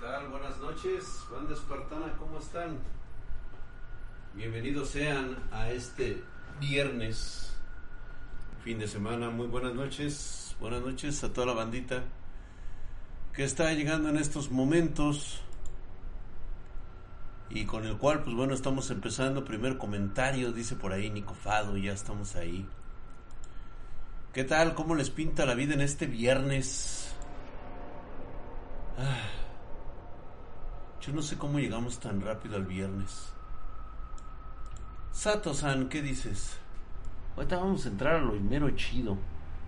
tal? Buenas noches, banda espartana, ¿cómo están? Bienvenidos sean a este viernes, fin de semana. Muy buenas noches, buenas noches a toda la bandita que está llegando en estos momentos y con el cual, pues bueno, estamos empezando. Primer comentario, dice por ahí Nico Fado, ya estamos ahí. ¿Qué tal? ¿Cómo les pinta la vida en este viernes? Ah, yo no sé cómo llegamos tan rápido al viernes. Sato-san, ¿qué dices? Ahorita vamos a entrar a lo primero chido.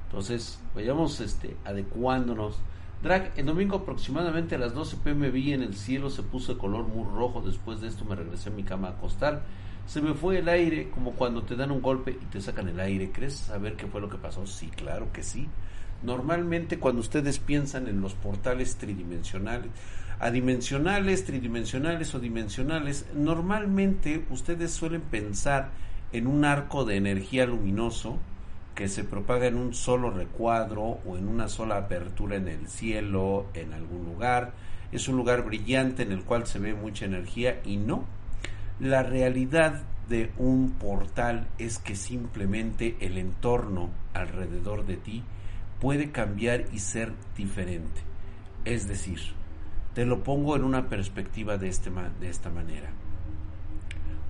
Entonces, vayamos este, adecuándonos. Drag, el domingo aproximadamente a las 12 pm vi en el cielo se puso de color muy rojo. Después de esto me regresé a mi cama a acostar. Se me fue el aire como cuando te dan un golpe y te sacan el aire. ¿Crees saber qué fue lo que pasó? Sí, claro que sí. Normalmente cuando ustedes piensan en los portales tridimensionales, adimensionales, tridimensionales o dimensionales, normalmente ustedes suelen pensar en un arco de energía luminoso que se propaga en un solo recuadro o en una sola apertura en el cielo, en algún lugar. Es un lugar brillante en el cual se ve mucha energía y no. La realidad de un portal es que simplemente el entorno alrededor de ti puede cambiar y ser diferente. Es decir, te lo pongo en una perspectiva de, este, de esta manera.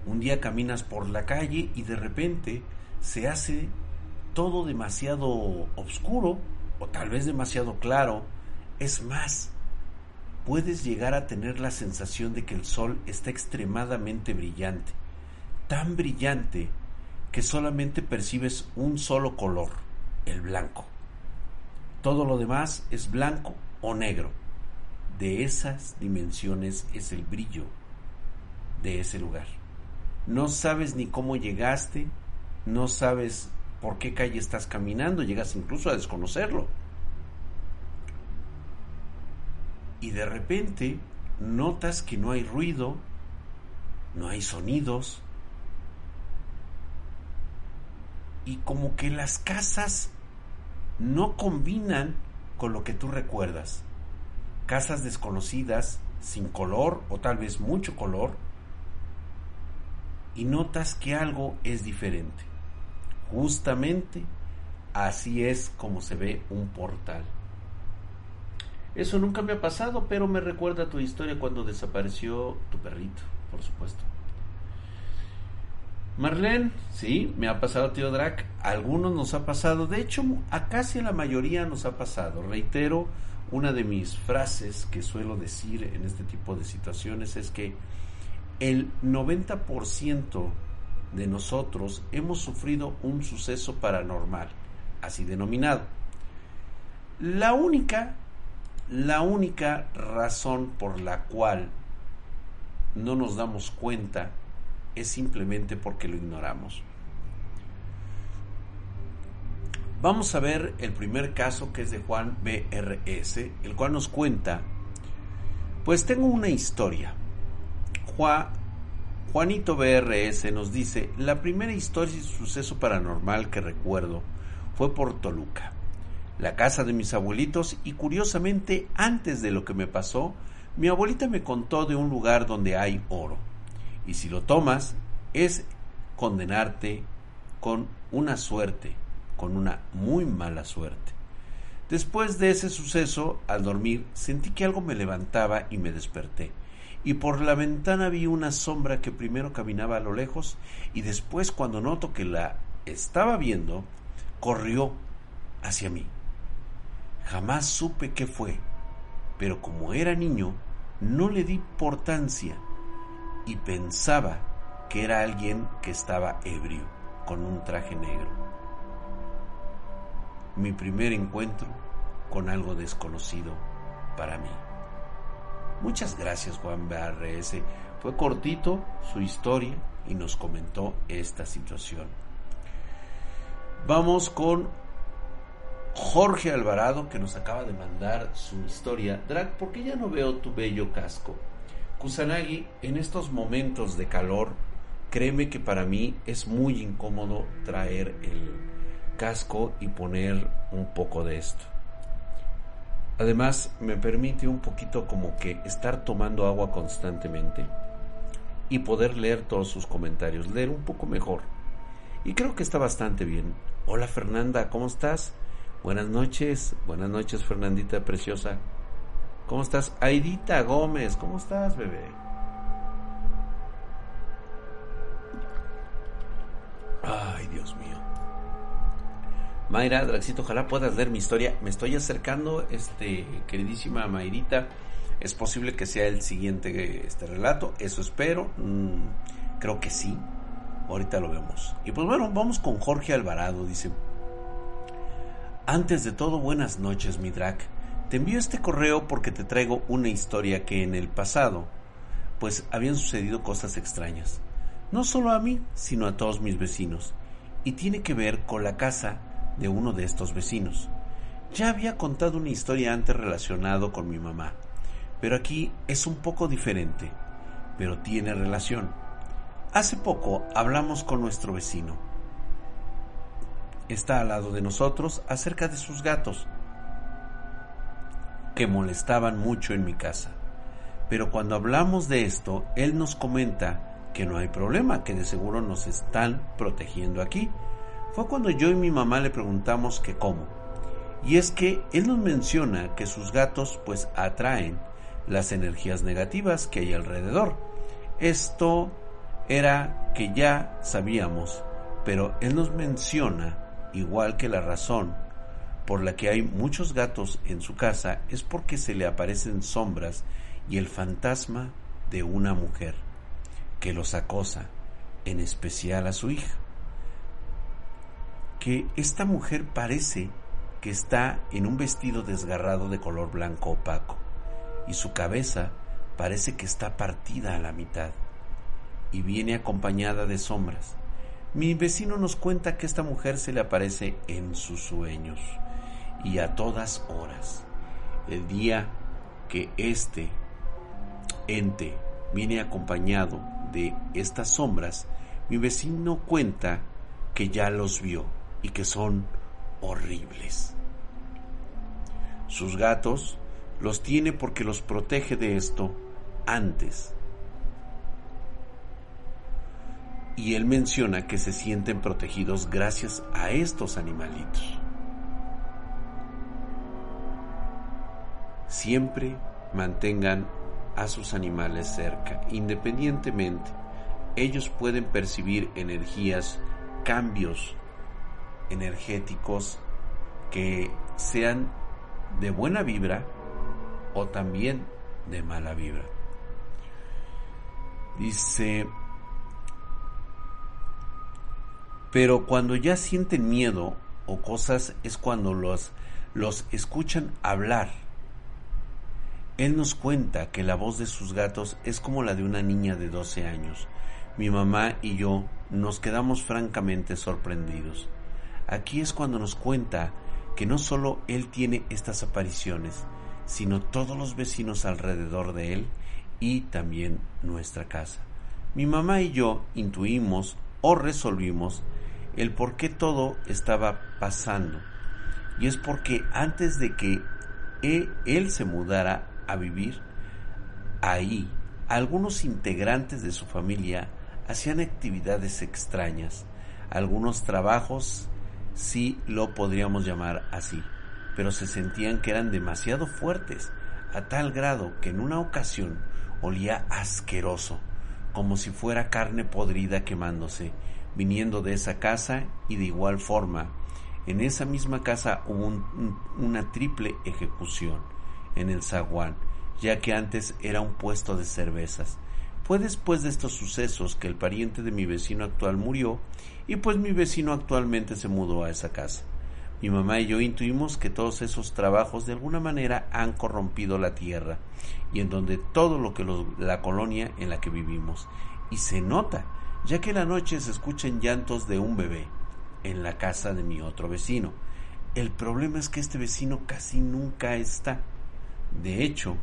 Un día caminas por la calle y de repente se hace todo demasiado oscuro o tal vez demasiado claro. Es más, puedes llegar a tener la sensación de que el sol está extremadamente brillante, tan brillante que solamente percibes un solo color, el blanco. Todo lo demás es blanco o negro de esas dimensiones es el brillo de ese lugar. No sabes ni cómo llegaste, no sabes por qué calle estás caminando, llegas incluso a desconocerlo. Y de repente notas que no hay ruido, no hay sonidos, y como que las casas no combinan con lo que tú recuerdas casas desconocidas, sin color o tal vez mucho color, y notas que algo es diferente. Justamente así es como se ve un portal. Eso nunca me ha pasado, pero me recuerda tu historia cuando desapareció tu perrito, por supuesto. Marlene, sí, me ha pasado, tío Drac. A algunos nos ha pasado. De hecho, a casi la mayoría nos ha pasado. Reitero, una de mis frases que suelo decir en este tipo de situaciones es que el 90% de nosotros hemos sufrido un suceso paranormal, así denominado. La única, la única razón por la cual no nos damos cuenta es simplemente porque lo ignoramos. Vamos a ver el primer caso que es de Juan BRS, el cual nos cuenta, pues tengo una historia. Juan, Juanito BRS nos dice, la primera historia y suceso paranormal que recuerdo fue por Toluca, la casa de mis abuelitos y curiosamente antes de lo que me pasó, mi abuelita me contó de un lugar donde hay oro. Y si lo tomas, es condenarte con una suerte con una muy mala suerte. Después de ese suceso, al dormir, sentí que algo me levantaba y me desperté, y por la ventana vi una sombra que primero caminaba a lo lejos y después cuando noto que la estaba viendo, corrió hacia mí. Jamás supe qué fue, pero como era niño, no le di importancia y pensaba que era alguien que estaba ebrio, con un traje negro mi primer encuentro con algo desconocido para mí. Muchas gracias Juan BRS. Fue cortito su historia y nos comentó esta situación. Vamos con Jorge Alvarado que nos acaba de mandar su historia. Drag, ¿por qué ya no veo tu bello casco? Kusanagi, en estos momentos de calor, créeme que para mí es muy incómodo traer el, casco y poner un poco de esto. Además, me permite un poquito como que estar tomando agua constantemente y poder leer todos sus comentarios, leer un poco mejor. Y creo que está bastante bien. Hola Fernanda, ¿cómo estás? Buenas noches, buenas noches Fernandita preciosa. ¿Cómo estás? Aidita Gómez, ¿cómo estás, bebé? Ay, Dios mío. Mayra, Draxito, ojalá puedas leer mi historia. Me estoy acercando, este, queridísima Mayrita. Es posible que sea el siguiente este relato, eso espero. Mm, creo que sí. Ahorita lo vemos. Y pues bueno, vamos con Jorge Alvarado. Dice: Antes de todo, buenas noches, mi drag. Te envío este correo porque te traigo una historia que en el pasado, pues habían sucedido cosas extrañas. No solo a mí, sino a todos mis vecinos. Y tiene que ver con la casa de uno de estos vecinos. Ya había contado una historia antes relacionado con mi mamá, pero aquí es un poco diferente, pero tiene relación. Hace poco hablamos con nuestro vecino. Está al lado de nosotros acerca de sus gatos, que molestaban mucho en mi casa. Pero cuando hablamos de esto, él nos comenta que no hay problema, que de seguro nos están protegiendo aquí, fue cuando yo y mi mamá le preguntamos que cómo. Y es que él nos menciona que sus gatos pues atraen las energías negativas que hay alrededor. Esto era que ya sabíamos, pero él nos menciona, igual que la razón por la que hay muchos gatos en su casa es porque se le aparecen sombras y el fantasma de una mujer que los acosa, en especial a su hija que esta mujer parece que está en un vestido desgarrado de color blanco opaco y su cabeza parece que está partida a la mitad y viene acompañada de sombras. Mi vecino nos cuenta que esta mujer se le aparece en sus sueños y a todas horas. El día que este ente viene acompañado de estas sombras, mi vecino cuenta que ya los vio y que son horribles. Sus gatos los tiene porque los protege de esto antes. Y él menciona que se sienten protegidos gracias a estos animalitos. Siempre mantengan a sus animales cerca, independientemente. Ellos pueden percibir energías, cambios energéticos que sean de buena vibra o también de mala vibra. Dice, pero cuando ya sienten miedo o cosas es cuando los, los escuchan hablar. Él nos cuenta que la voz de sus gatos es como la de una niña de 12 años. Mi mamá y yo nos quedamos francamente sorprendidos. Aquí es cuando nos cuenta que no solo él tiene estas apariciones, sino todos los vecinos alrededor de él y también nuestra casa. Mi mamá y yo intuimos o resolvimos el por qué todo estaba pasando. Y es porque antes de que e, él se mudara a vivir ahí, algunos integrantes de su familia hacían actividades extrañas, algunos trabajos sí lo podríamos llamar así, pero se sentían que eran demasiado fuertes, a tal grado que en una ocasión olía asqueroso, como si fuera carne podrida quemándose, viniendo de esa casa y de igual forma, en esa misma casa hubo una triple ejecución en el zaguán, ya que antes era un puesto de cervezas. Fue después de estos sucesos que el pariente de mi vecino actual murió y pues mi vecino actualmente se mudó a esa casa. Mi mamá y yo intuimos que todos esos trabajos de alguna manera han corrompido la tierra y en donde todo lo que la colonia en la que vivimos. Y se nota, ya que la noche se escuchan llantos de un bebé en la casa de mi otro vecino. El problema es que este vecino casi nunca está. De hecho,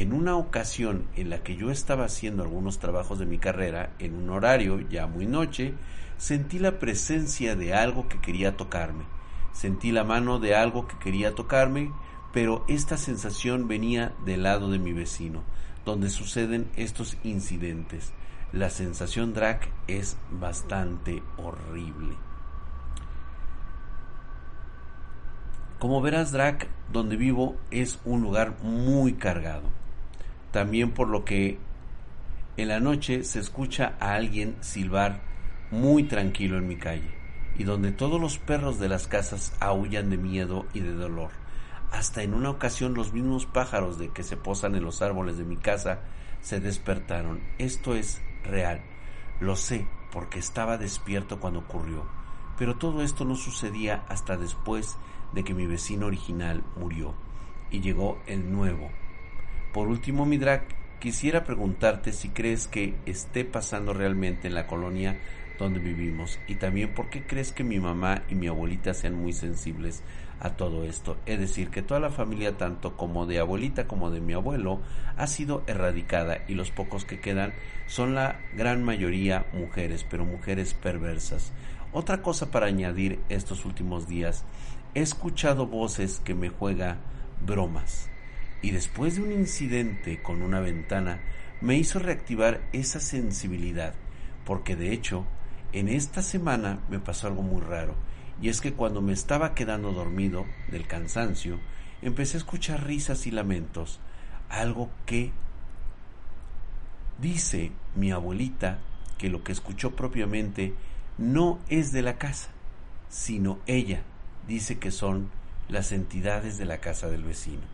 en una ocasión en la que yo estaba haciendo algunos trabajos de mi carrera, en un horario ya muy noche, sentí la presencia de algo que quería tocarme. Sentí la mano de algo que quería tocarme, pero esta sensación venía del lado de mi vecino, donde suceden estos incidentes. La sensación drag es bastante horrible. Como verás, Drac, donde vivo es un lugar muy cargado. También por lo que en la noche se escucha a alguien silbar muy tranquilo en mi calle y donde todos los perros de las casas aullan de miedo y de dolor. Hasta en una ocasión los mismos pájaros de que se posan en los árboles de mi casa se despertaron. Esto es real. Lo sé porque estaba despierto cuando ocurrió. Pero todo esto no sucedía hasta después de que mi vecino original murió y llegó el nuevo. Por último, Midrak, quisiera preguntarte si crees que esté pasando realmente en la colonia donde vivimos y también por qué crees que mi mamá y mi abuelita sean muy sensibles a todo esto. Es decir, que toda la familia, tanto como de abuelita como de mi abuelo, ha sido erradicada y los pocos que quedan son la gran mayoría mujeres, pero mujeres perversas. Otra cosa para añadir estos últimos días, he escuchado voces que me juega bromas y después de un incidente con una ventana me hizo reactivar esa sensibilidad, porque de hecho en esta semana me pasó algo muy raro, y es que cuando me estaba quedando dormido del cansancio, empecé a escuchar risas y lamentos, algo que dice mi abuelita que lo que escuchó propiamente no es de la casa, sino ella dice que son las entidades de la casa del vecino.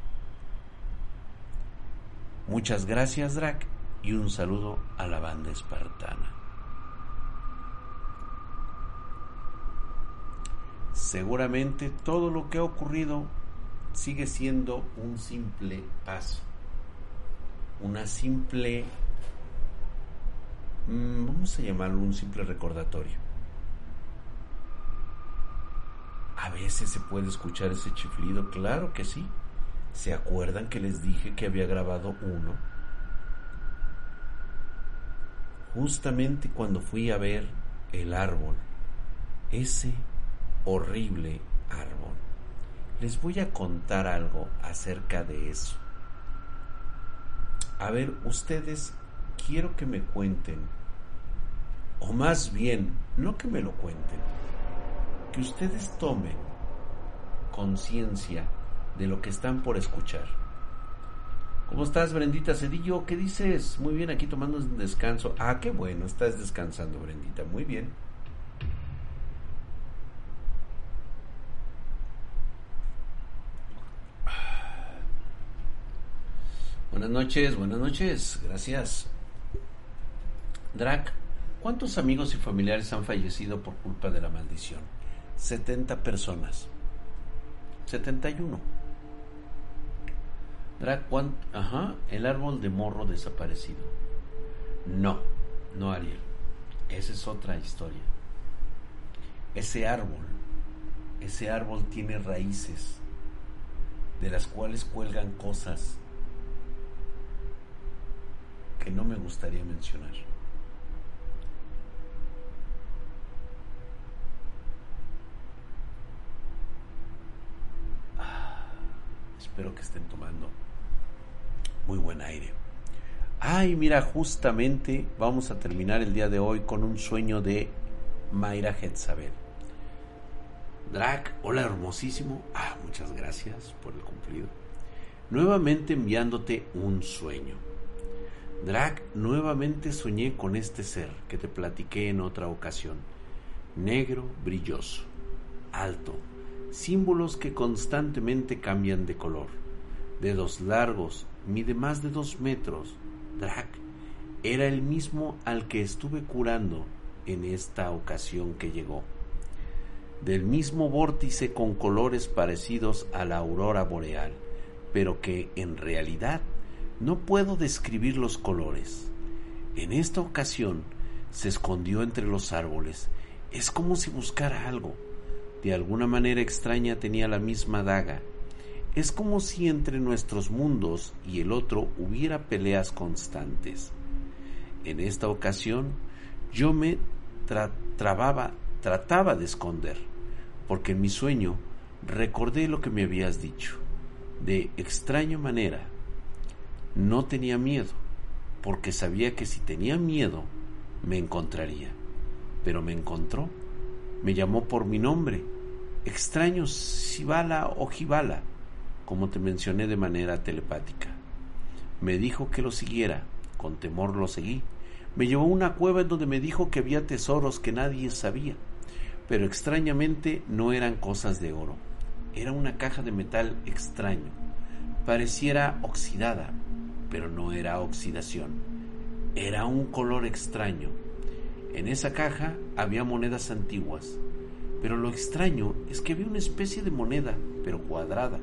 Muchas gracias, Drac, y un saludo a la banda espartana. Seguramente todo lo que ha ocurrido sigue siendo un simple paso, una simple, mm, vamos a llamarlo un simple recordatorio A veces se puede escuchar ese chiflido, claro que sí. ¿Se acuerdan que les dije que había grabado uno? Justamente cuando fui a ver el árbol, ese horrible árbol. Les voy a contar algo acerca de eso. A ver, ustedes quiero que me cuenten, o más bien, no que me lo cuenten, que ustedes tomen conciencia de lo que están por escuchar. ¿Cómo estás, Brendita Cedillo? ¿Qué dices? Muy bien, aquí tomando un descanso. Ah, qué bueno, estás descansando, Brendita. Muy bien. Buenas noches, buenas noches, gracias. Drac, ¿cuántos amigos y familiares han fallecido por culpa de la maldición? 70 personas. 71. Ajá, el árbol de morro desaparecido. No, no Ariel. Esa es otra historia. Ese árbol, ese árbol tiene raíces de las cuales cuelgan cosas que no me gustaría mencionar. Espero que estén tomando muy buen aire. Ay, mira, justamente vamos a terminar el día de hoy con un sueño de Mayra Hetzabel. Drac, hola hermosísimo. Ah, muchas gracias por el cumplido. Nuevamente enviándote un sueño. Drac, nuevamente soñé con este ser que te platiqué en otra ocasión. Negro, brilloso, alto, símbolos que constantemente cambian de color. Dedos largos, mide más de dos metros. Drac era el mismo al que estuve curando en esta ocasión que llegó. Del mismo vórtice con colores parecidos a la aurora boreal, pero que en realidad no puedo describir los colores. En esta ocasión se escondió entre los árboles. Es como si buscara algo de alguna manera extraña tenía la misma daga. Es como si entre nuestros mundos y el otro hubiera peleas constantes. En esta ocasión yo me trababa, trataba de esconder, porque en mi sueño recordé lo que me habías dicho. De extraña manera, no tenía miedo, porque sabía que si tenía miedo, me encontraría. Pero me encontró, me llamó por mi nombre, extraño Sibala o Jibala, como te mencioné de manera telepática. Me dijo que lo siguiera, con temor lo seguí. Me llevó a una cueva en donde me dijo que había tesoros que nadie sabía, pero extrañamente no eran cosas de oro. Era una caja de metal extraño. Pareciera oxidada, pero no era oxidación. Era un color extraño. En esa caja había monedas antiguas, pero lo extraño es que había una especie de moneda, pero cuadrada.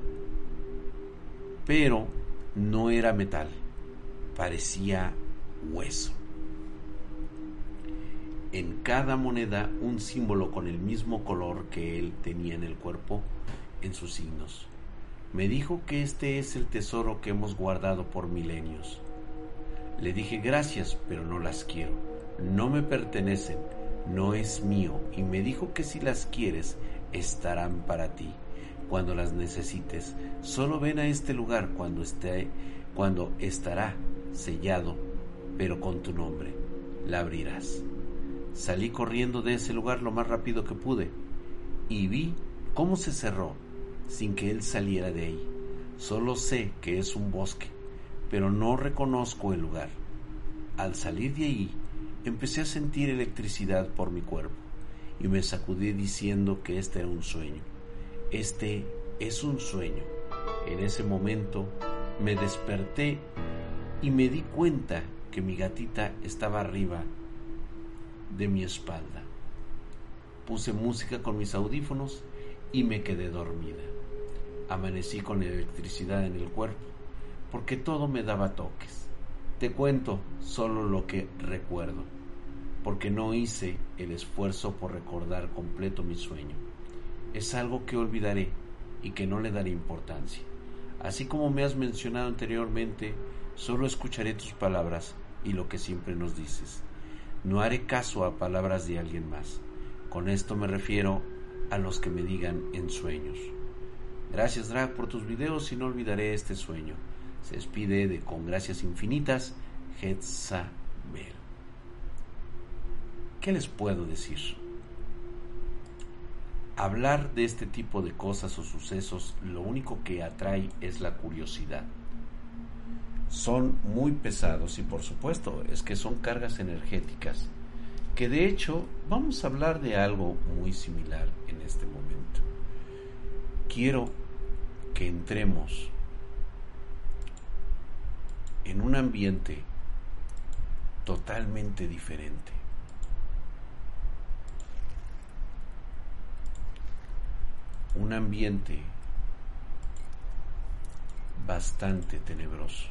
Pero no era metal, parecía hueso. En cada moneda un símbolo con el mismo color que él tenía en el cuerpo en sus signos. Me dijo que este es el tesoro que hemos guardado por milenios. Le dije gracias, pero no las quiero. No me pertenecen, no es mío. Y me dijo que si las quieres, estarán para ti. Cuando las necesites, solo ven a este lugar cuando esté, cuando estará sellado, pero con tu nombre. La abrirás. Salí corriendo de ese lugar lo más rápido que pude y vi cómo se cerró sin que él saliera de ahí. Solo sé que es un bosque, pero no reconozco el lugar. Al salir de ahí, empecé a sentir electricidad por mi cuerpo y me sacudí diciendo que este era un sueño. Este es un sueño. En ese momento me desperté y me di cuenta que mi gatita estaba arriba de mi espalda. Puse música con mis audífonos y me quedé dormida. Amanecí con electricidad en el cuerpo, porque todo me daba toques. Te cuento solo lo que recuerdo, porque no hice el esfuerzo por recordar completo mi sueño. Es algo que olvidaré y que no le daré importancia. Así como me has mencionado anteriormente, solo escucharé tus palabras y lo que siempre nos dices. No haré caso a palabras de alguien más. Con esto me refiero a los que me digan en sueños. Gracias Drag por tus videos y no olvidaré este sueño. Se despide de con gracias infinitas Hetzabel. ¿Qué les puedo decir? Hablar de este tipo de cosas o sucesos lo único que atrae es la curiosidad. Son muy pesados y por supuesto es que son cargas energéticas que de hecho vamos a hablar de algo muy similar en este momento quiero que entremos en un ambiente totalmente diferente. Un ambiente bastante tenebroso.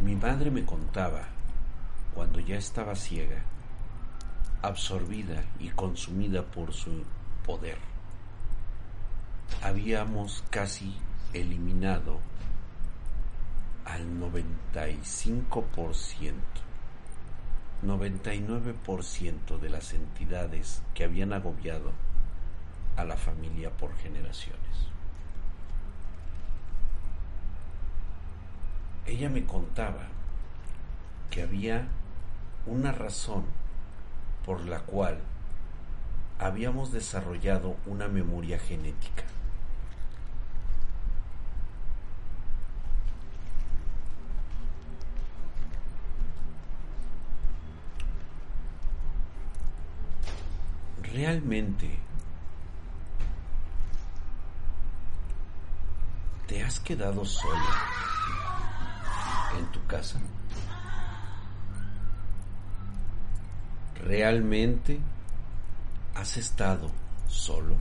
Mi madre me contaba, cuando ya estaba ciega, absorbida y consumida por su poder, habíamos casi eliminado al 95%, 99% de las entidades que habían agobiado a la familia por generaciones. ella me contaba que había una razón por la cual habíamos desarrollado una memoria genética. Realmente te has quedado sola en tu casa? ¿Realmente has estado solo?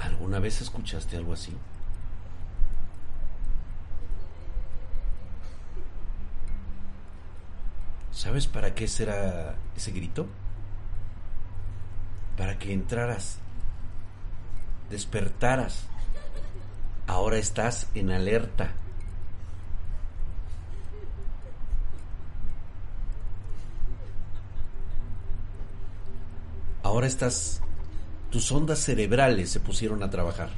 ¿Alguna vez escuchaste algo así? ¿Sabes para qué será ese grito? Para que entraras despertaras Ahora estás en alerta. Ahora estás, tus ondas cerebrales se pusieron a trabajar.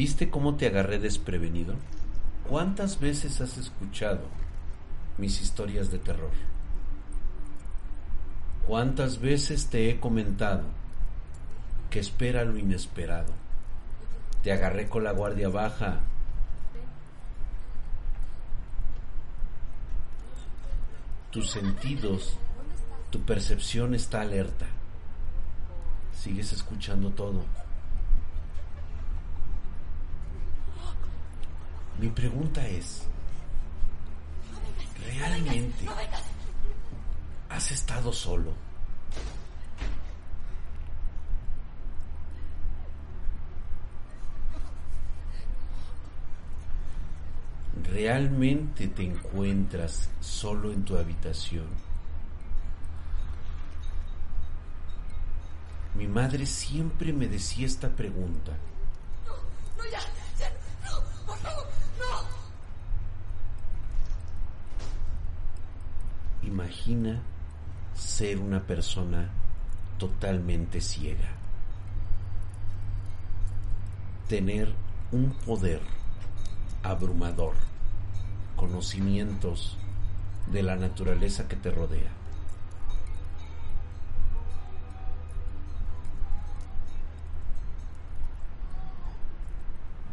¿Viste cómo te agarré desprevenido? ¿Cuántas veces has escuchado mis historias de terror? ¿Cuántas veces te he comentado que espera lo inesperado? Te agarré con la guardia baja. Tus sentidos, tu percepción está alerta. Sigues escuchando todo. Mi pregunta es, ¿realmente has estado solo? ¿Realmente te encuentras solo en tu habitación? Mi madre siempre me decía esta pregunta. No, no, ya, no, por favor. Imagina ser una persona totalmente ciega. Tener un poder abrumador, conocimientos de la naturaleza que te rodea.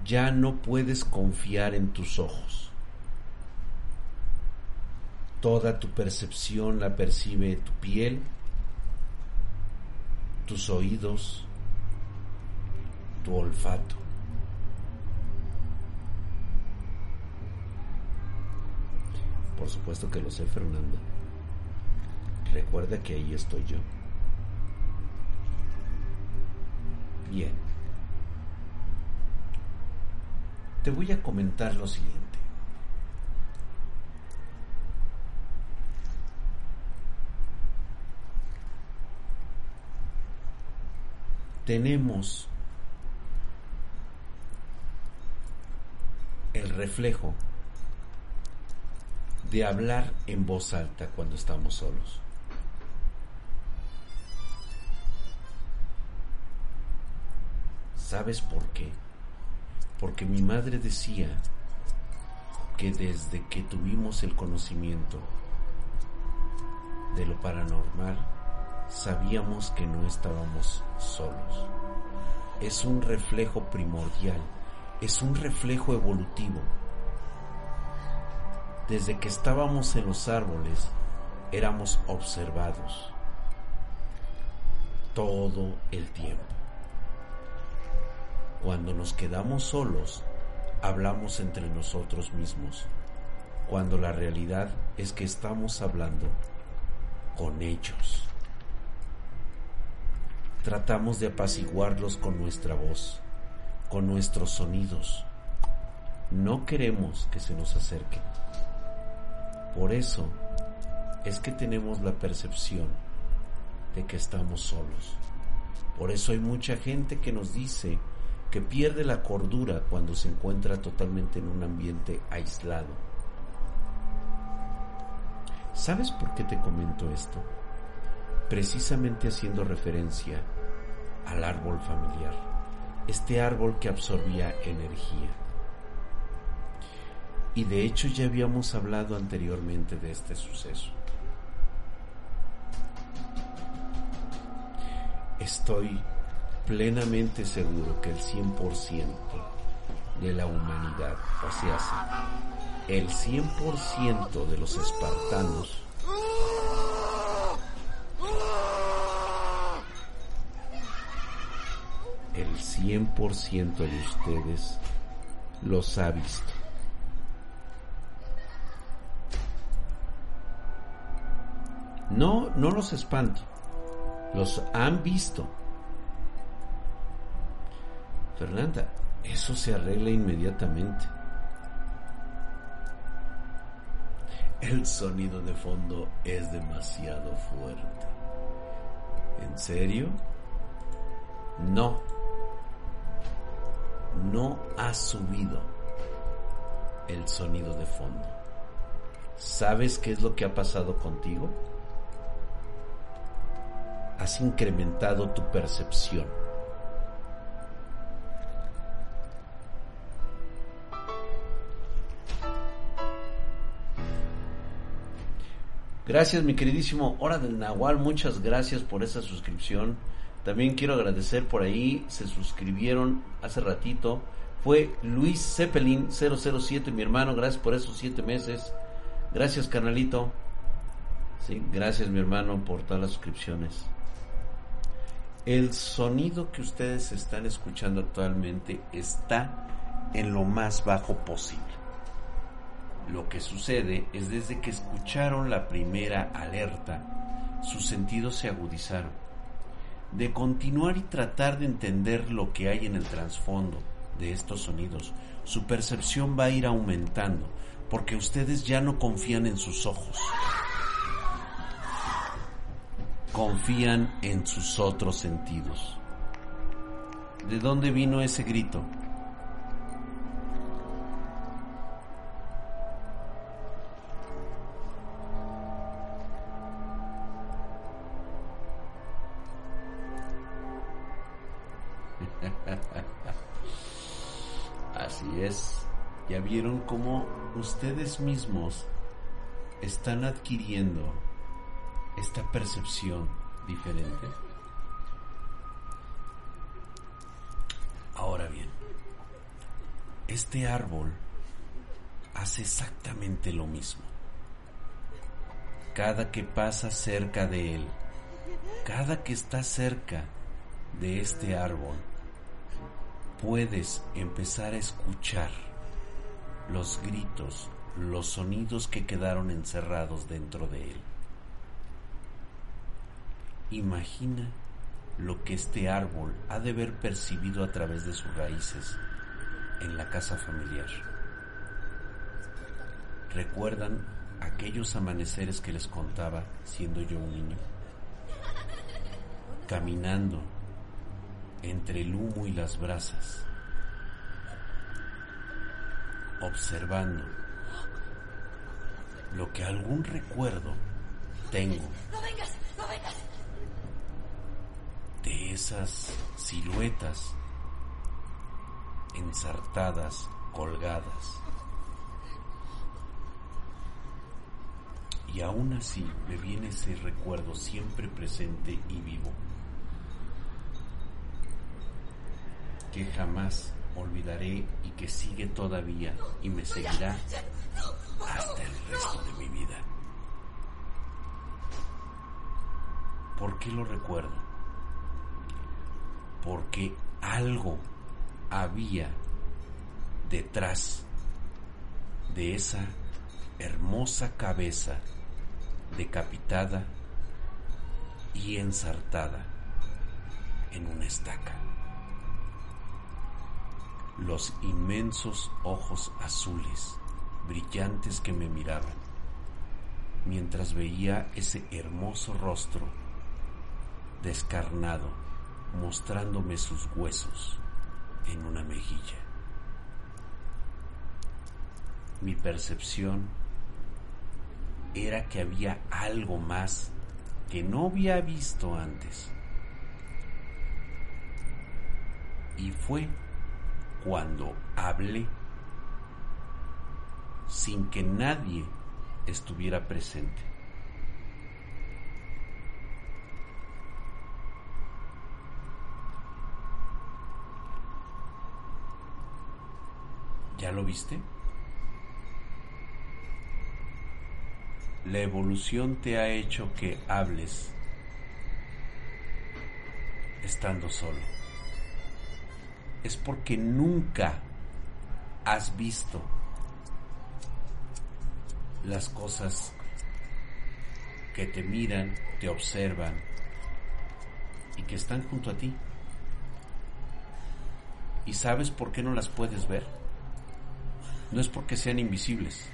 Ya no puedes confiar en tus ojos Toda tu percepción la percibe tu piel, tus oídos, tu olfato. Por supuesto que lo sé, Fernando. Recuerda que ahí estoy yo. Bien. Te voy a comentar lo siguiente. Tenemos el reflejo de hablar en voz alta cuando estamos solos. ¿Sabes por qué? Porque mi madre decía que desde que tuvimos el conocimiento de lo paranormal, sabíamos que no estábamos solos. Es un reflejo primordial, es un reflejo evolutivo. Desde que estábamos en los árboles, éramos observados todo el tiempo. Cuando nos quedamos solos, hablamos entre nosotros mismos, cuando la realidad es que estamos hablando con ellos tratamos de apaciguarlos con nuestra voz, con nuestros sonidos. No queremos que se nos acerquen. Por eso es que tenemos la percepción de que estamos solos. Por eso hay mucha gente que nos dice que pierde la cordura cuando se encuentra totalmente en un ambiente aislado. ¿Sabes por qué te comento esto? Precisamente haciendo referencia al árbol familiar, este árbol que absorbía energía. Y de hecho ya habíamos hablado anteriormente de este suceso. Estoy plenamente seguro que el 100% de la humanidad, o sea, el 100% de los espartanos 100% de ustedes los ha visto. No, no los espanto, los han visto. Fernanda, eso se arregla inmediatamente. El sonido de fondo es demasiado fuerte. ¿En serio? No. No ha subido el sonido de fondo. ¿Sabes qué es lo que ha pasado contigo? Has incrementado tu percepción. Gracias mi queridísimo Hora del Nahual, muchas gracias por esa suscripción. También quiero agradecer por ahí, se suscribieron hace ratito. Fue Luis Zeppelin 007, mi hermano, gracias por esos siete meses. Gracias, carnalito. Sí, gracias, mi hermano, por todas las suscripciones. El sonido que ustedes están escuchando actualmente está en lo más bajo posible. Lo que sucede es desde que escucharon la primera alerta, sus sentidos se agudizaron. De continuar y tratar de entender lo que hay en el trasfondo de estos sonidos, su percepción va a ir aumentando, porque ustedes ya no confían en sus ojos. Confían en sus otros sentidos. ¿De dónde vino ese grito? Ya vieron cómo ustedes mismos están adquiriendo esta percepción diferente. Ahora bien, este árbol hace exactamente lo mismo. Cada que pasa cerca de él, cada que está cerca de este árbol, puedes empezar a escuchar los gritos, los sonidos que quedaron encerrados dentro de él. Imagina lo que este árbol ha de haber percibido a través de sus raíces en la casa familiar. ¿Recuerdan aquellos amaneceres que les contaba siendo yo un niño? Caminando entre el humo y las brasas, observando lo que algún recuerdo tengo de esas siluetas ensartadas, colgadas. Y aún así me viene ese recuerdo siempre presente y vivo. que jamás olvidaré y que sigue todavía y me seguirá hasta el resto de mi vida. ¿Por qué lo recuerdo? Porque algo había detrás de esa hermosa cabeza decapitada y ensartada en una estaca los inmensos ojos azules, brillantes que me miraban, mientras veía ese hermoso rostro descarnado, mostrándome sus huesos en una mejilla. Mi percepción era que había algo más que no había visto antes. Y fue cuando hablé sin que nadie estuviera presente. ¿Ya lo viste? La evolución te ha hecho que hables estando solo es porque nunca has visto las cosas que te miran, te observan y que están junto a ti. ¿Y sabes por qué no las puedes ver? No es porque sean invisibles.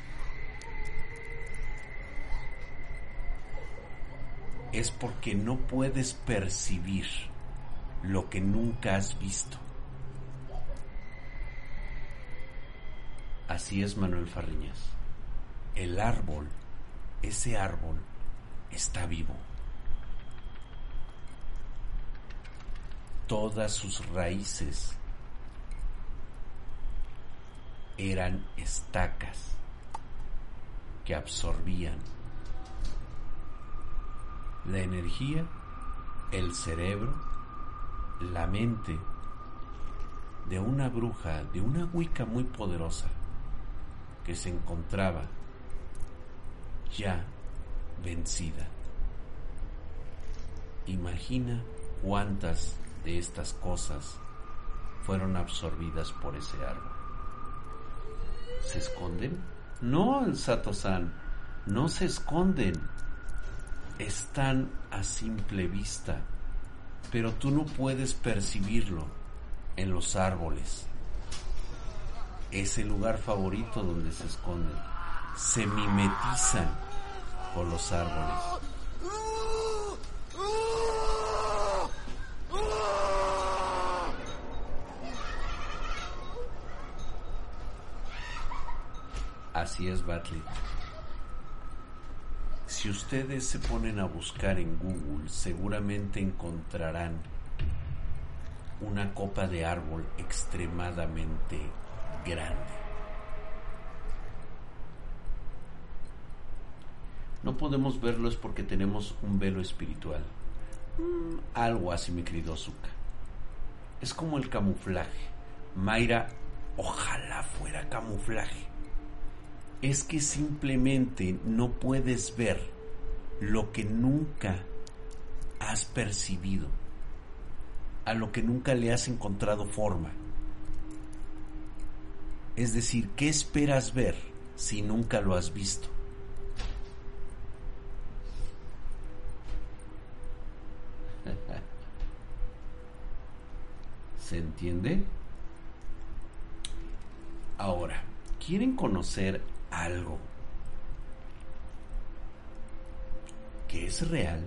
es porque no puedes percibir lo que nunca has visto. Así es Manuel Farriñas. El árbol, ese árbol, está vivo. Todas sus raíces eran estacas que absorbían la energía, el cerebro, la mente de una bruja, de una Wicca muy poderosa que se encontraba ya vencida. Imagina cuántas de estas cosas fueron absorbidas por ese árbol. ¿Se esconden? No, Sato-san, no se esconden. Están a simple vista, pero tú no puedes percibirlo en los árboles. Es el lugar favorito donde se esconden. Se mimetizan con los árboles. Así es, Batley. Si ustedes se ponen a buscar en Google, seguramente encontrarán una copa de árbol extremadamente grande. No podemos verlo es porque tenemos un velo espiritual. Mm, algo así, mi querido Azuka. Es como el camuflaje. Mayra, ojalá fuera camuflaje es que simplemente no puedes ver lo que nunca has percibido, a lo que nunca le has encontrado forma. Es decir, ¿qué esperas ver si nunca lo has visto? ¿Se entiende? Ahora, ¿quieren conocer algo que es real,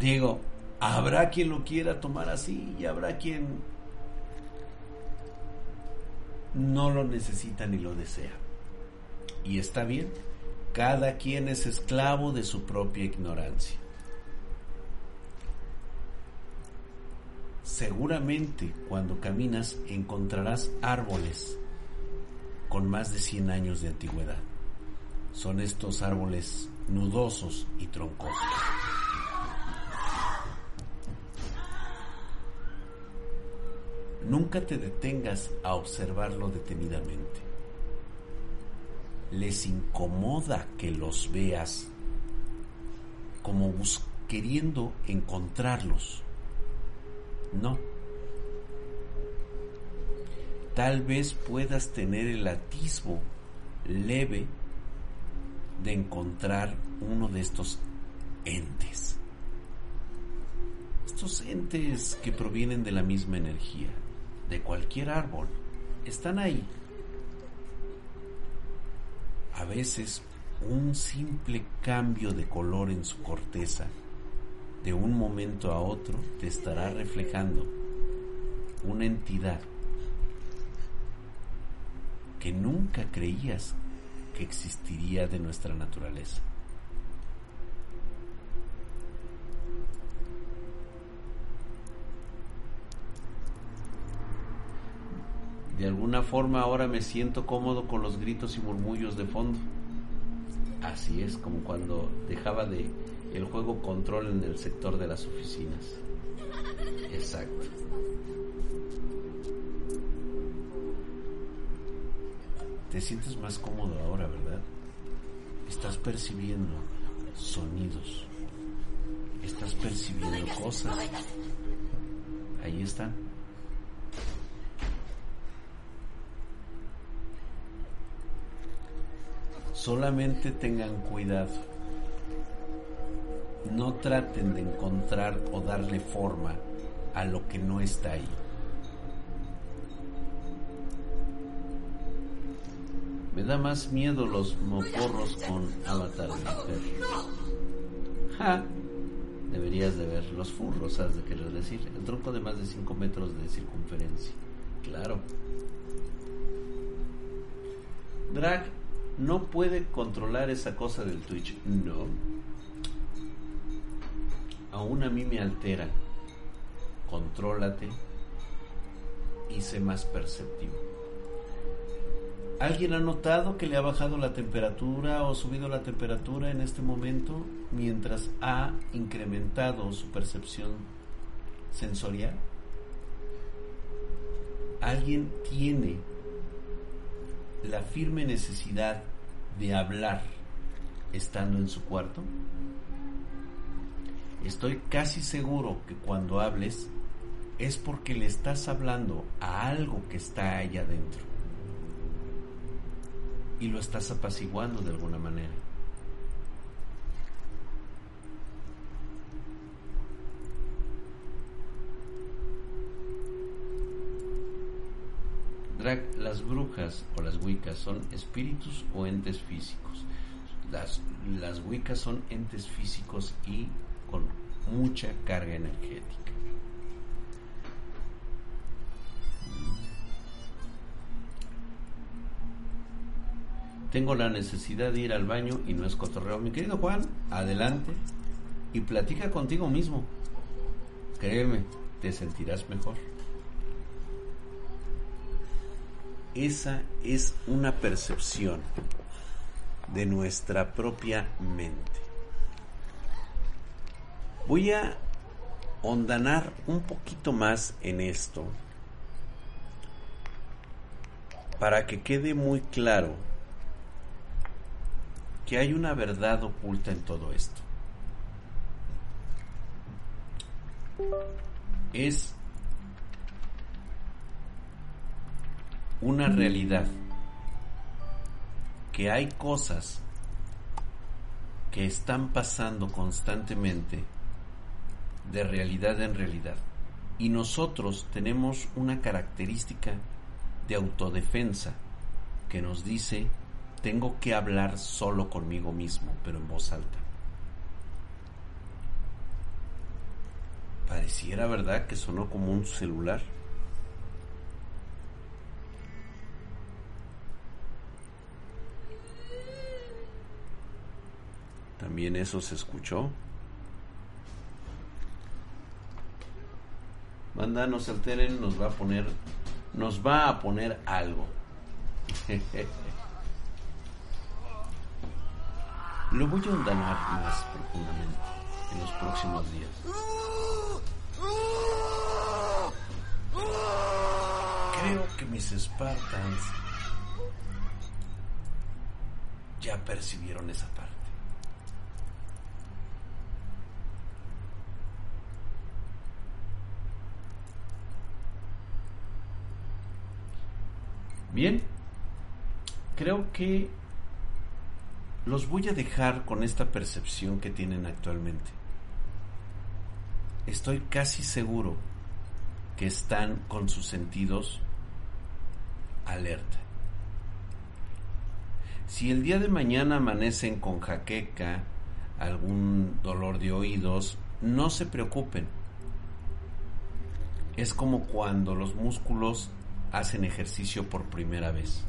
digo, habrá quien lo quiera tomar así y habrá quien no lo necesita ni lo desea. Y está bien, cada quien es esclavo de su propia ignorancia. Seguramente cuando caminas encontrarás árboles con más de 100 años de antigüedad. Son estos árboles nudosos y troncosos. Nunca te detengas a observarlo detenidamente. Les incomoda que los veas como queriendo encontrarlos. No tal vez puedas tener el atisbo leve de encontrar uno de estos entes. Estos entes que provienen de la misma energía, de cualquier árbol, están ahí. A veces un simple cambio de color en su corteza, de un momento a otro, te estará reflejando una entidad que nunca creías que existiría de nuestra naturaleza. De alguna forma ahora me siento cómodo con los gritos y murmullos de fondo. Así es como cuando dejaba de el juego control en el sector de las oficinas. Exacto. Te sientes más cómodo ahora, ¿verdad? Estás percibiendo sonidos. Estás percibiendo cosas. Ahí están. Solamente tengan cuidado. No traten de encontrar o darle forma a lo que no está ahí. Me da más miedo los moporros con Avatar Ajá. Deberías de ver los furros, ¿sabes de querer decir? El tronco de más de 5 metros de circunferencia. Claro. Drag no puede controlar esa cosa del Twitch. No. Aún a mí me altera. Contrólate y sé más perceptivo. ¿Alguien ha notado que le ha bajado la temperatura o subido la temperatura en este momento mientras ha incrementado su percepción sensorial? ¿Alguien tiene la firme necesidad de hablar estando en su cuarto? Estoy casi seguro que cuando hables es porque le estás hablando a algo que está allá adentro y lo estás apaciguando de alguna manera. Las brujas o las wicas son espíritus o entes físicos. Las, las wicas son entes físicos y con mucha carga energética. Tengo la necesidad de ir al baño y no es cotorreo. Mi querido Juan, adelante y platica contigo mismo. Créeme, te sentirás mejor. Esa es una percepción de nuestra propia mente. Voy a ondanar un poquito más en esto para que quede muy claro que hay una verdad oculta en todo esto. Es una realidad que hay cosas que están pasando constantemente de realidad en realidad. Y nosotros tenemos una característica de autodefensa que nos dice tengo que hablar solo conmigo mismo, pero en voz alta. Pareciera verdad que sonó como un celular. También eso se escuchó. Manda, no se alteren, nos va a poner, nos va a poner algo. Lo voy a ondanar más profundamente en los próximos días. Creo que mis Spartans ya percibieron esa parte. Bien, creo que los voy a dejar con esta percepción que tienen actualmente. Estoy casi seguro que están con sus sentidos alerta. Si el día de mañana amanecen con jaqueca, algún dolor de oídos, no se preocupen. Es como cuando los músculos hacen ejercicio por primera vez.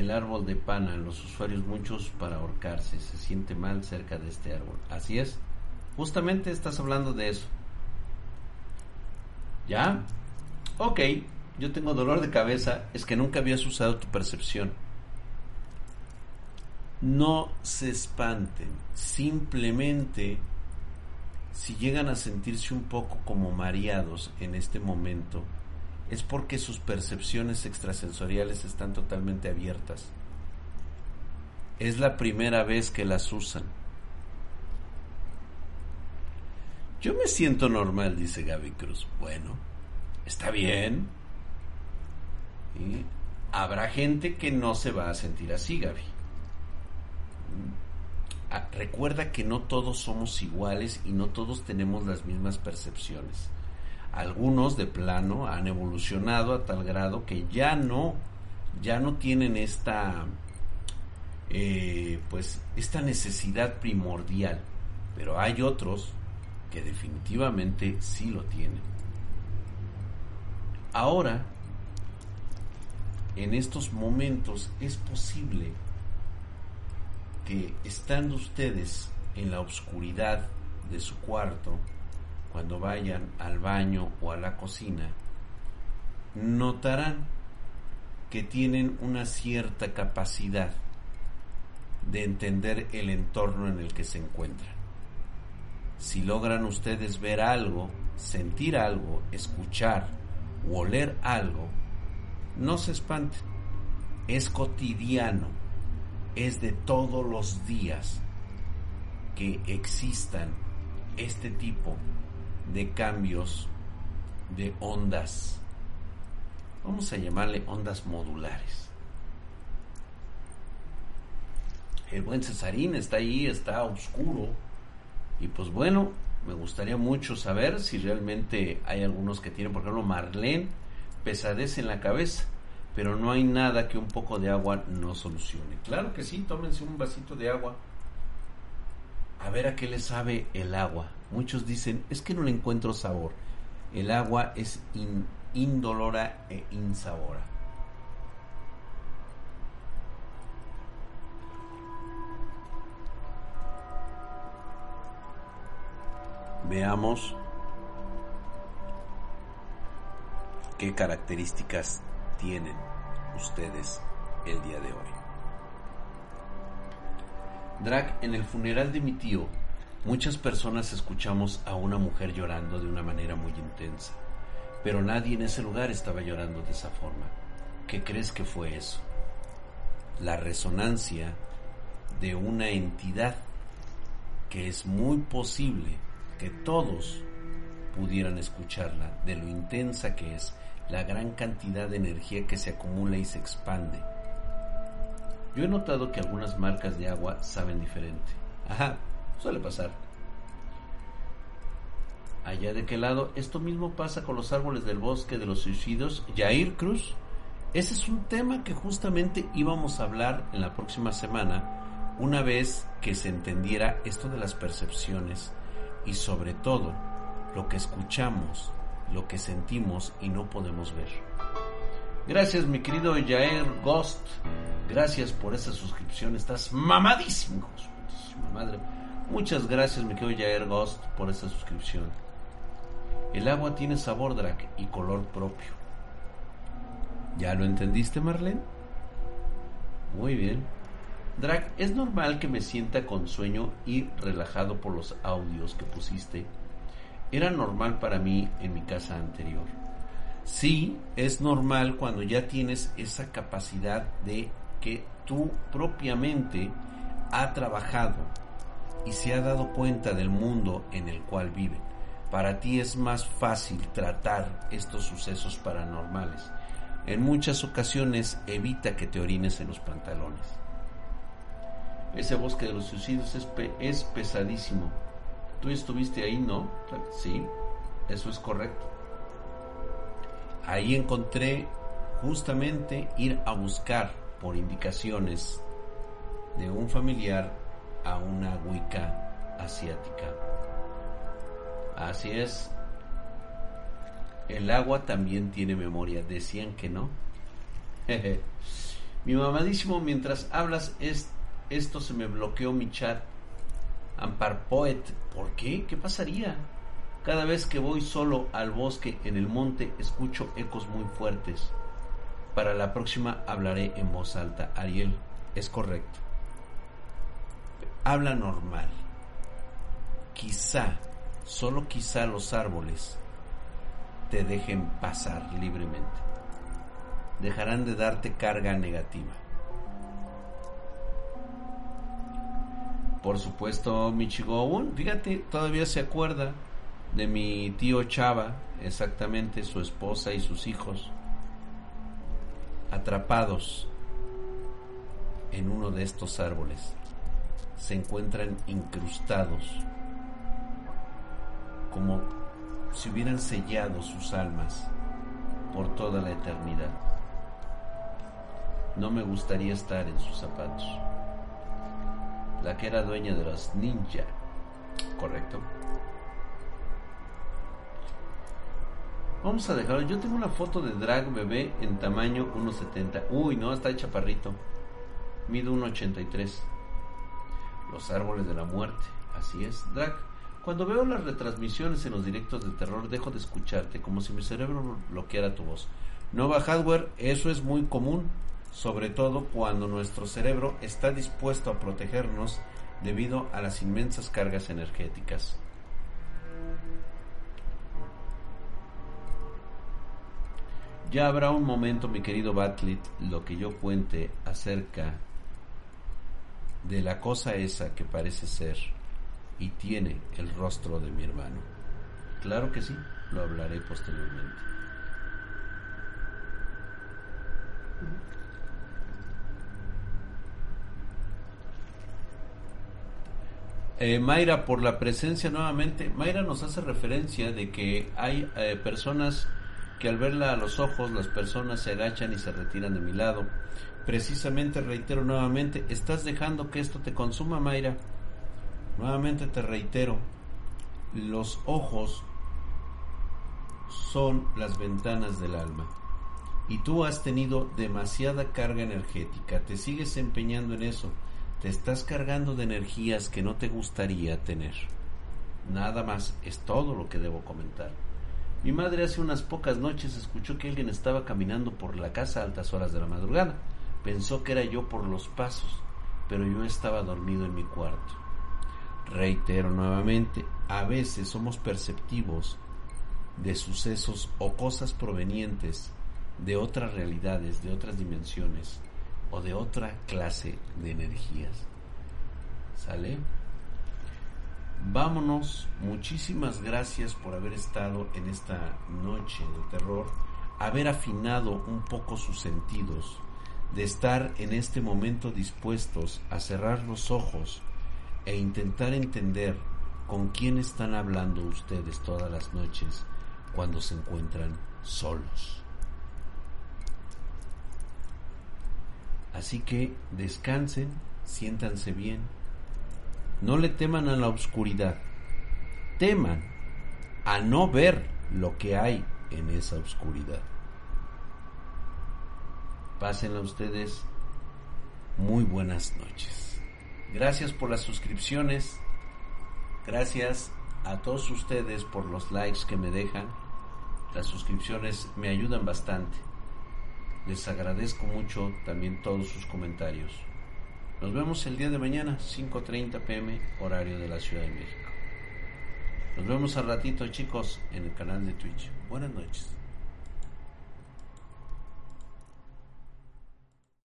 el árbol de pana, los usuarios muchos para ahorcarse, se siente mal cerca de este árbol. Así es, justamente estás hablando de eso. ¿Ya? Ok, yo tengo dolor de cabeza, es que nunca habías usado tu percepción. No se espanten, simplemente si llegan a sentirse un poco como mareados en este momento, es porque sus percepciones extrasensoriales están totalmente abiertas. Es la primera vez que las usan. Yo me siento normal, dice Gaby Cruz. Bueno, está bien. Habrá gente que no se va a sentir así, Gaby. Recuerda que no todos somos iguales y no todos tenemos las mismas percepciones Algunos de plano han evolucionado a tal grado que ya no, ya no tienen esta, eh, pues, esta necesidad primordial. Pero hay otros que definitivamente sí lo tienen. Ahora, en estos momentos es posible que estando ustedes en la oscuridad de su cuarto, cuando vayan al baño o a la cocina, notarán que tienen una cierta capacidad de entender el entorno en el que se encuentran. Si logran ustedes ver algo, sentir algo, escuchar o oler algo, no se espanten. Es cotidiano, es de todos los días que existan este tipo de cambios de ondas. Vamos a llamarle ondas modulares. El buen Cesarín está ahí, está oscuro. Y pues bueno, me gustaría mucho saber si realmente hay algunos que tienen, por ejemplo, Marlene, pesadez en la cabeza, pero no hay nada que un poco de agua no solucione. Claro que sí, tómense un vasito de agua. A ver a qué le sabe el agua. Muchos dicen, es que no le encuentro sabor. El agua es indolora e insabora. Veamos qué características tienen ustedes el día de hoy. Drag, en el funeral de mi tío, muchas personas escuchamos a una mujer llorando de una manera muy intensa, pero nadie en ese lugar estaba llorando de esa forma. ¿Qué crees que fue eso? La resonancia de una entidad que es muy posible que todos pudieran escucharla, de lo intensa que es, la gran cantidad de energía que se acumula y se expande. Yo he notado que algunas marcas de agua saben diferente. Ajá, suele pasar. Allá de qué lado, esto mismo pasa con los árboles del bosque de los suicidios. Jair Cruz, ese es un tema que justamente íbamos a hablar en la próxima semana, una vez que se entendiera esto de las percepciones y sobre todo lo que escuchamos, lo que sentimos y no podemos ver. Gracias mi querido Jair Ghost, gracias por esa suscripción, estás mamadísimo, madre. Muchas gracias mi querido Jair Ghost por esa suscripción. El agua tiene sabor, Drac, y color propio. ¿Ya lo entendiste, Marlene? Muy bien. Drag, ¿es normal que me sienta con sueño y relajado por los audios que pusiste? Era normal para mí en mi casa anterior. Sí, es normal cuando ya tienes esa capacidad de que tú propiamente ha trabajado y se ha dado cuenta del mundo en el cual vive. Para ti es más fácil tratar estos sucesos paranormales. En muchas ocasiones evita que te orines en los pantalones. Ese bosque de los suicidios es, pesadísimo. Tú estuviste ahí, ¿no? Sí, eso es correcto. Ahí encontré justamente ir a buscar por indicaciones de un familiar a una Wicca asiática. Así es. El agua también tiene memoria. Decían que no. Mi mamadísimo, mientras hablas, es esto se me bloqueó mi chat. Ampar Poet, ¿por qué? ¿Qué pasaría? Cada vez que voy solo al bosque en el monte escucho ecos muy fuertes. Para la próxima hablaré en voz alta. Ariel, es correcto. Habla normal. Quizá, solo quizá los árboles te dejen pasar libremente. Dejarán de darte carga negativa. Por supuesto, Michigo fíjate, todavía se acuerda de mi tío Chava, exactamente su esposa y sus hijos, atrapados en uno de estos árboles. Se encuentran incrustados como si hubieran sellado sus almas por toda la eternidad. No me gustaría estar en sus zapatos. La que era dueña de los ninja, correcto. Vamos a dejarlo. Yo tengo una foto de drag bebé en tamaño 1.70. Uy, no, está chaparrito. Mido 1.83. Los árboles de la muerte. Así es, drag. Cuando veo las retransmisiones en los directos de terror, dejo de escucharte, como si mi cerebro bloqueara tu voz. Nova Hardware, eso es muy común, sobre todo cuando nuestro cerebro está dispuesto a protegernos debido a las inmensas cargas energéticas. Ya habrá un momento, mi querido Batlit, lo que yo cuente acerca de la cosa esa que parece ser y tiene el rostro de mi hermano. Claro que sí, lo hablaré posteriormente. Eh, Mayra, por la presencia nuevamente, Mayra nos hace referencia de que hay eh, personas que al verla a los ojos las personas se agachan y se retiran de mi lado. Precisamente, reitero nuevamente, estás dejando que esto te consuma, Mayra. Nuevamente te reitero, los ojos son las ventanas del alma. Y tú has tenido demasiada carga energética, te sigues empeñando en eso, te estás cargando de energías que no te gustaría tener. Nada más, es todo lo que debo comentar. Mi madre hace unas pocas noches escuchó que alguien estaba caminando por la casa a altas horas de la madrugada. Pensó que era yo por los pasos, pero yo estaba dormido en mi cuarto. Reitero nuevamente, a veces somos perceptivos de sucesos o cosas provenientes de otras realidades, de otras dimensiones o de otra clase de energías. ¿Sale? Vámonos, muchísimas gracias por haber estado en esta noche de terror, haber afinado un poco sus sentidos, de estar en este momento dispuestos a cerrar los ojos e intentar entender con quién están hablando ustedes todas las noches cuando se encuentran solos. Así que descansen, siéntanse bien, no le teman a la oscuridad, teman a no ver lo que hay en esa oscuridad. Pásenla ustedes muy buenas noches. Gracias por las suscripciones. Gracias a todos ustedes por los likes que me dejan. Las suscripciones me ayudan bastante. Les agradezco mucho también todos sus comentarios. Nos vemos el día de mañana, 5.30 pm, horario de la Ciudad de México. Nos vemos al ratito chicos en el canal de Twitch. Buenas noches.